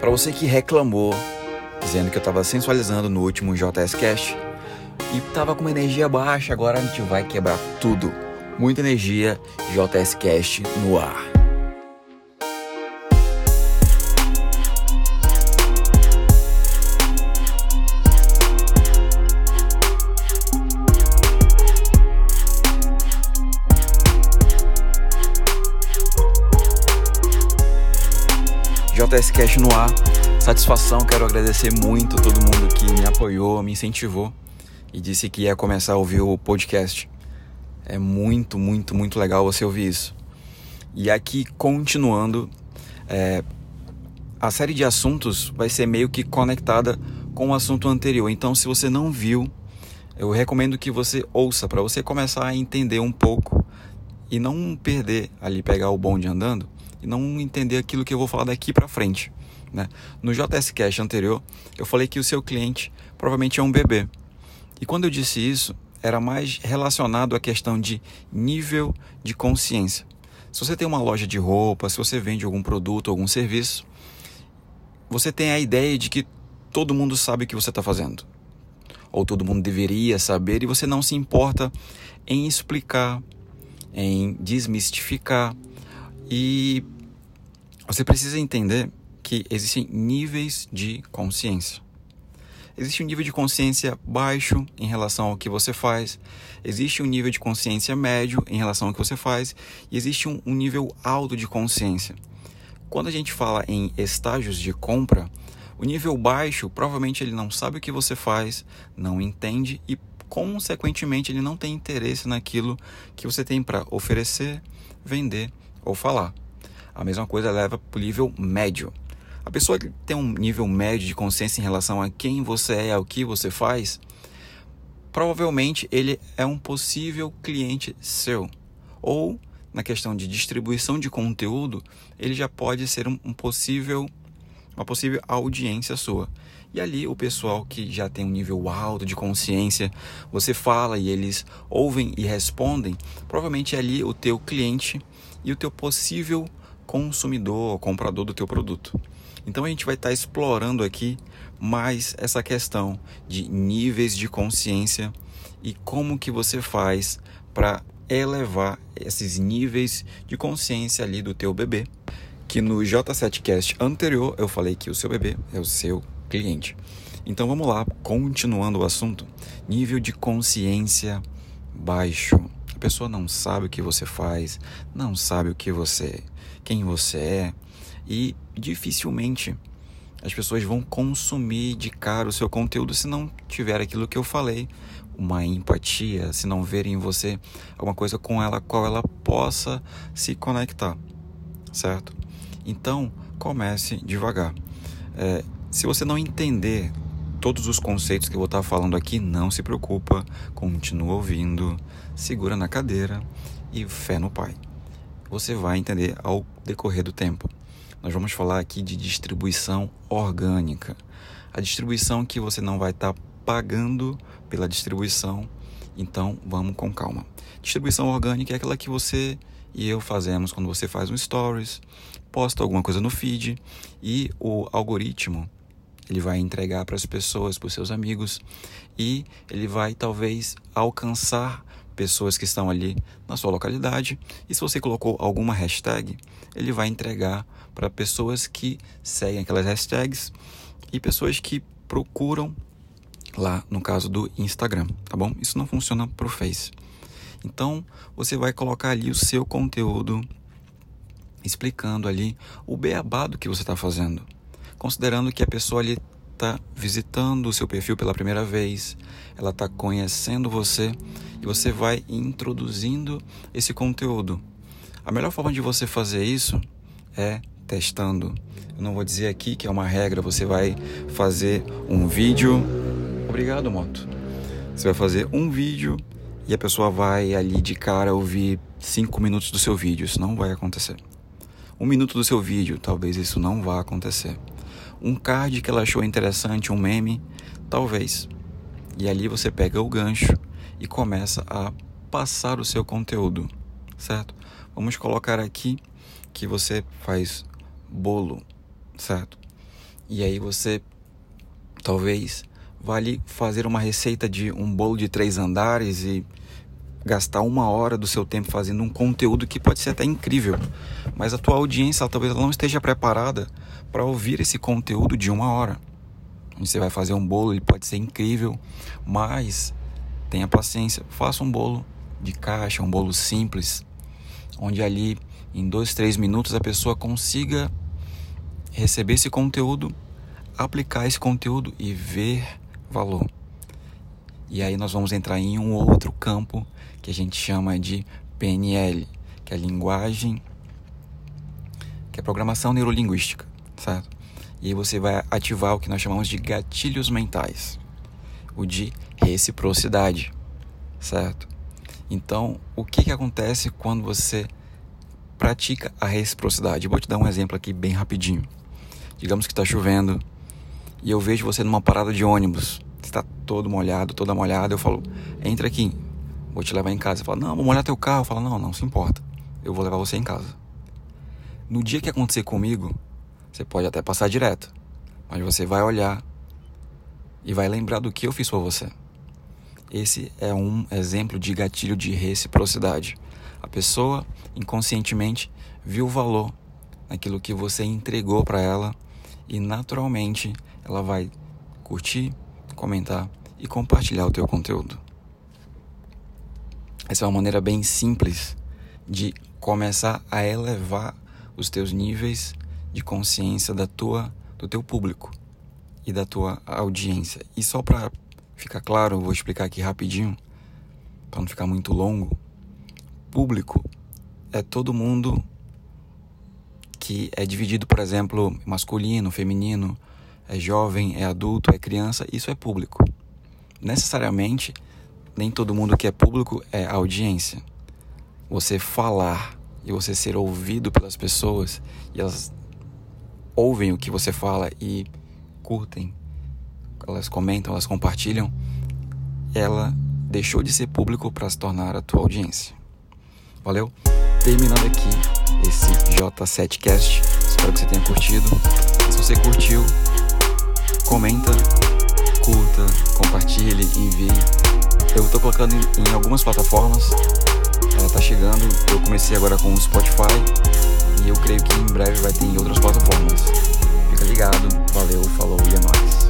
Para você que reclamou, dizendo que eu estava sensualizando no último JS Cast e tava com uma energia baixa, agora a gente vai quebrar tudo. Muita energia, JS Cast no ar. JS Cash no ar. Satisfação, quero agradecer muito todo mundo que me apoiou, me incentivou e disse que ia começar a ouvir o podcast. É muito, muito, muito legal você ouvir isso. E aqui, continuando, é, a série de assuntos vai ser meio que conectada com o assunto anterior. Então, se você não viu, eu recomendo que você ouça para você começar a entender um pouco e não perder ali, pegar o bonde andando e não entender aquilo que eu vou falar daqui para frente. Né? No JS Cash anterior, eu falei que o seu cliente provavelmente é um bebê. E quando eu disse isso, era mais relacionado à questão de nível de consciência. Se você tem uma loja de roupa, se você vende algum produto, algum serviço, você tem a ideia de que todo mundo sabe o que você está fazendo. Ou todo mundo deveria saber e você não se importa em explicar, em desmistificar, e você precisa entender que existem níveis de consciência. Existe um nível de consciência baixo em relação ao que você faz, existe um nível de consciência médio em relação ao que você faz, e existe um, nível alto de consciência. Quando a gente fala em estágios de compra, o nível baixo provavelmente ele não sabe o que você faz, não entende e, consequentemente, ele não tem interesse naquilo que você tem para oferecer, vender ou falar. A mesma coisa leva para o nível médio. A pessoa que tem um nível médio de consciência em relação a quem você é, ao que você faz, provavelmente ele é um possível cliente seu. Ou, na questão de distribuição de conteúdo, ele já pode ser um, possível, uma possível audiência sua. E ali o pessoal que já tem um nível alto de consciência, você fala e eles ouvem e respondem, provavelmente é ali o teu cliente e o teu possível consumidor comprador do teu produto. Então a gente vai estar tá explorando aqui mais essa questão de níveis de consciência e como que você faz para elevar esses níveis de consciência ali do teu bebê. Que no J7Cast anterior eu falei que o seu bebê é o seu cliente. Então vamos lá, continuando o assunto. Nível de consciência baixo. A pessoa não sabe o que você faz, não sabe o que você, quem você é e dificilmente as pessoas vão consumir de cara o seu conteúdo se não tiver aquilo que eu falei, uma empatia, se não verem em você alguma coisa com ela qual ela possa se conectar, certo? Então comece devagar. É, se você não entender todos os conceitos que eu vou estar falando aqui, não se preocupa, continua ouvindo, segura na cadeira e fé no Pai. Você vai entender ao decorrer do tempo. Nós vamos falar aqui de distribuição orgânica. A distribuição que você não vai estar pagando pela distribuição, então vamos com calma. Distribuição orgânica é aquela que você e eu fazemos quando você faz um stories, posta alguma coisa no feed e o algoritmo ele vai entregar para as pessoas, para os seus amigos e ele vai talvez alcançar pessoas que estão ali na sua localidade. E se você colocou alguma hashtag, ele vai entregar para pessoas que seguem aquelas hashtags e pessoas que procuram lá no caso do Instagram, tá bom? Isso não funciona para o Face. Então você vai colocar ali o seu conteúdo explicando ali o beabá do que você está fazendo considerando que a pessoa ali está visitando o seu perfil pela primeira vez, ela está conhecendo você e você vai introduzindo esse conteúdo. A melhor forma de você fazer isso é testando. Eu não vou dizer aqui que é uma regra, você vai fazer um vídeo. Obrigado, moto. Você vai fazer um vídeo e a pessoa vai ali de cara ouvir cinco minutos do seu vídeo. Isso não vai acontecer. Um minuto do seu vídeo, talvez isso não vá acontecer um card que ela achou interessante, um meme, talvez. E ali você pega o gancho e começa a passar o seu conteúdo, certo? Vamos colocar aqui que você faz bolo, certo? E aí você talvez vale fazer uma receita de um bolo de três andares e gastar uma hora do seu tempo fazendo um conteúdo que pode ser até incrível, mas a tua audiência ela, talvez ela não esteja preparada para ouvir esse conteúdo de uma hora. Você vai fazer um bolo, ele pode ser incrível, mas tenha paciência, faça um bolo de caixa, um bolo simples, onde ali em dois, três minutos a pessoa consiga receber esse conteúdo, aplicar esse conteúdo e ver valor. E aí nós vamos entrar em um outro campo que a gente chama de PNL, que é linguagem, que é programação neurolinguística, certo? E aí você vai ativar o que nós chamamos de gatilhos mentais, o de reciprocidade, certo? Então, o que, que acontece quando você pratica a reciprocidade? vou te dar um exemplo aqui bem rapidinho. Digamos que está chovendo e eu vejo você numa parada de ônibus. está todo molhado, toda molhada. Eu falo, entra aqui, vou te levar em casa. Fala, não, vou molhar teu carro. Eu falo, não, não se importa. Eu vou levar você em casa. No dia que acontecer comigo, você pode até passar direto. Mas você vai olhar e vai lembrar do que eu fiz por você. Esse é um exemplo de gatilho de reciprocidade. A pessoa inconscientemente viu o valor naquilo que você entregou para ela e naturalmente ela vai curtir, comentar e compartilhar o teu conteúdo. Essa é uma maneira bem simples de começar a elevar os teus níveis de consciência da tua do teu público e da tua audiência. E só para ficar claro, eu vou explicar aqui rapidinho, para não ficar muito longo. Público é todo mundo que é dividido, por exemplo, masculino, feminino, é jovem, é adulto, é criança, isso é público. Necessariamente, nem todo mundo que é público é audiência. Você falar e você ser ouvido pelas pessoas e elas ouvem o que você fala e curtem, elas comentam, elas compartilham, ela deixou de ser público para se tornar a tua audiência. Valeu? Terminando aqui esse J7Cast. Espero que você tenha curtido. Se você curtiu, comenta, curta, compartilhe, envie. Eu estou colocando em, algumas plataformas. Ela tá chegando. Eu comecei agora com o Spotify e eu creio que em breve vai ter em outras plataformas. Fica ligado. Valeu, falou e é nóis.